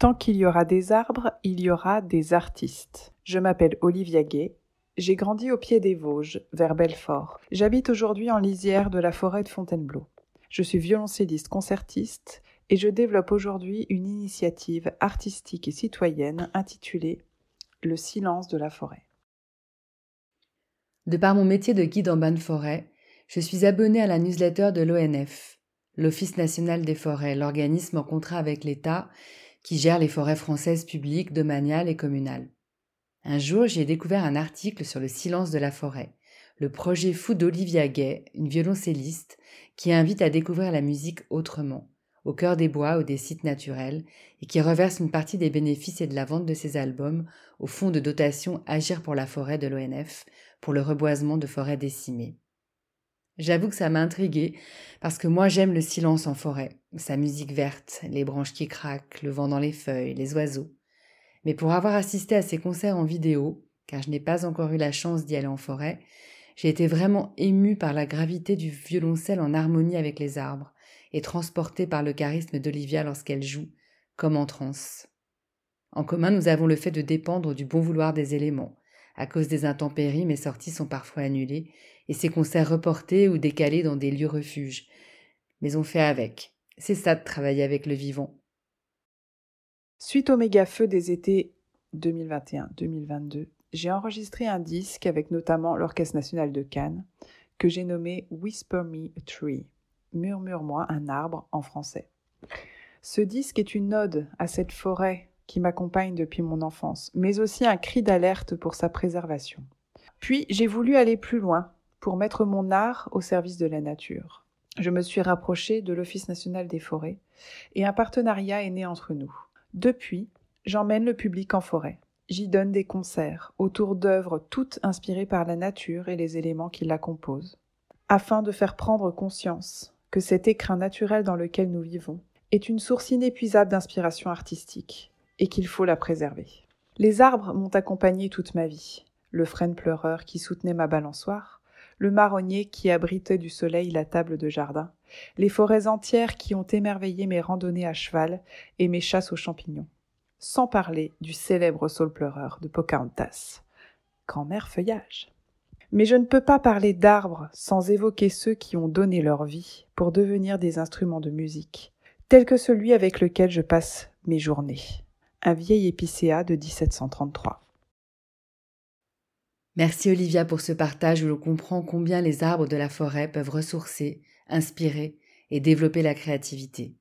Tant qu'il y aura des arbres, il y aura des artistes. Je m'appelle Olivia Gay. J'ai grandi au pied des Vosges, vers Belfort. J'habite aujourd'hui en lisière de la forêt de Fontainebleau. Je suis violoncelliste concertiste et je développe aujourd'hui une initiative artistique et citoyenne intitulée Le silence de la forêt. De par mon métier de guide en bain de forêt, je suis abonné à la newsletter de l'ONF, l'Office national des forêts, l'organisme en contrat avec l'État qui gère les forêts françaises publiques, domaniales et communales. Un jour, j'ai découvert un article sur le silence de la forêt, le projet fou d'Olivia Gay, une violoncelliste, qui invite à découvrir la musique autrement, au cœur des bois ou des sites naturels, et qui reverse une partie des bénéfices et de la vente de ses albums au fonds de dotation Agir pour la forêt de l'ONF pour le reboisement de forêts décimées. J'avoue que ça m'a intriguée, parce que moi j'aime le silence en forêt, sa musique verte, les branches qui craquent, le vent dans les feuilles, les oiseaux. Mais pour avoir assisté à ces concerts en vidéo, car je n'ai pas encore eu la chance d'y aller en forêt, j'ai été vraiment émue par la gravité du violoncelle en harmonie avec les arbres, et transportée par le charisme d'Olivia lorsqu'elle joue, comme en transe. En commun, nous avons le fait de dépendre du bon vouloir des éléments. À cause des intempéries, mes sorties sont parfois annulées, et ces concerts reportés ou décalés dans des lieux refuges. Mais on fait avec. C'est ça de travailler avec le vivant. Suite au méga feu des étés 2021-2022, j'ai enregistré un disque avec notamment l'Orchestre national de Cannes que j'ai nommé Whisper Me a Tree, Murmure-moi un arbre en français. Ce disque est une ode à cette forêt qui m'accompagne depuis mon enfance, mais aussi un cri d'alerte pour sa préservation. Puis j'ai voulu aller plus loin pour mettre mon art au service de la nature. Je me suis rapprochée de l'Office national des forêts et un partenariat est né entre nous. Depuis, j'emmène le public en forêt. J'y donne des concerts autour d'œuvres toutes inspirées par la nature et les éléments qui la composent, afin de faire prendre conscience que cet écrin naturel dans lequel nous vivons est une source inépuisable d'inspiration artistique et qu'il faut la préserver. Les arbres m'ont accompagné toute ma vie. Le frêne pleureur qui soutenait ma balançoire, le marronnier qui abritait du soleil la table de jardin, les forêts entières qui ont émerveillé mes randonnées à cheval et mes chasses aux champignons. Sans parler du célèbre saule pleureur de Pocahontas. Grand-mère feuillage. Mais je ne peux pas parler d'arbres sans évoquer ceux qui ont donné leur vie pour devenir des instruments de musique, tels que celui avec lequel je passe mes journées, un vieil épicéa de 1733. Merci Olivia pour ce partage où l'on comprend combien les arbres de la forêt peuvent ressourcer, inspirer et développer la créativité.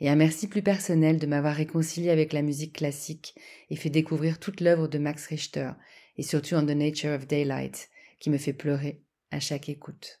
Et un merci plus personnel de m'avoir réconcilié avec la musique classique et fait découvrir toute l'œuvre de Max Richter et surtout en The Nature of Daylight qui me fait pleurer à chaque écoute.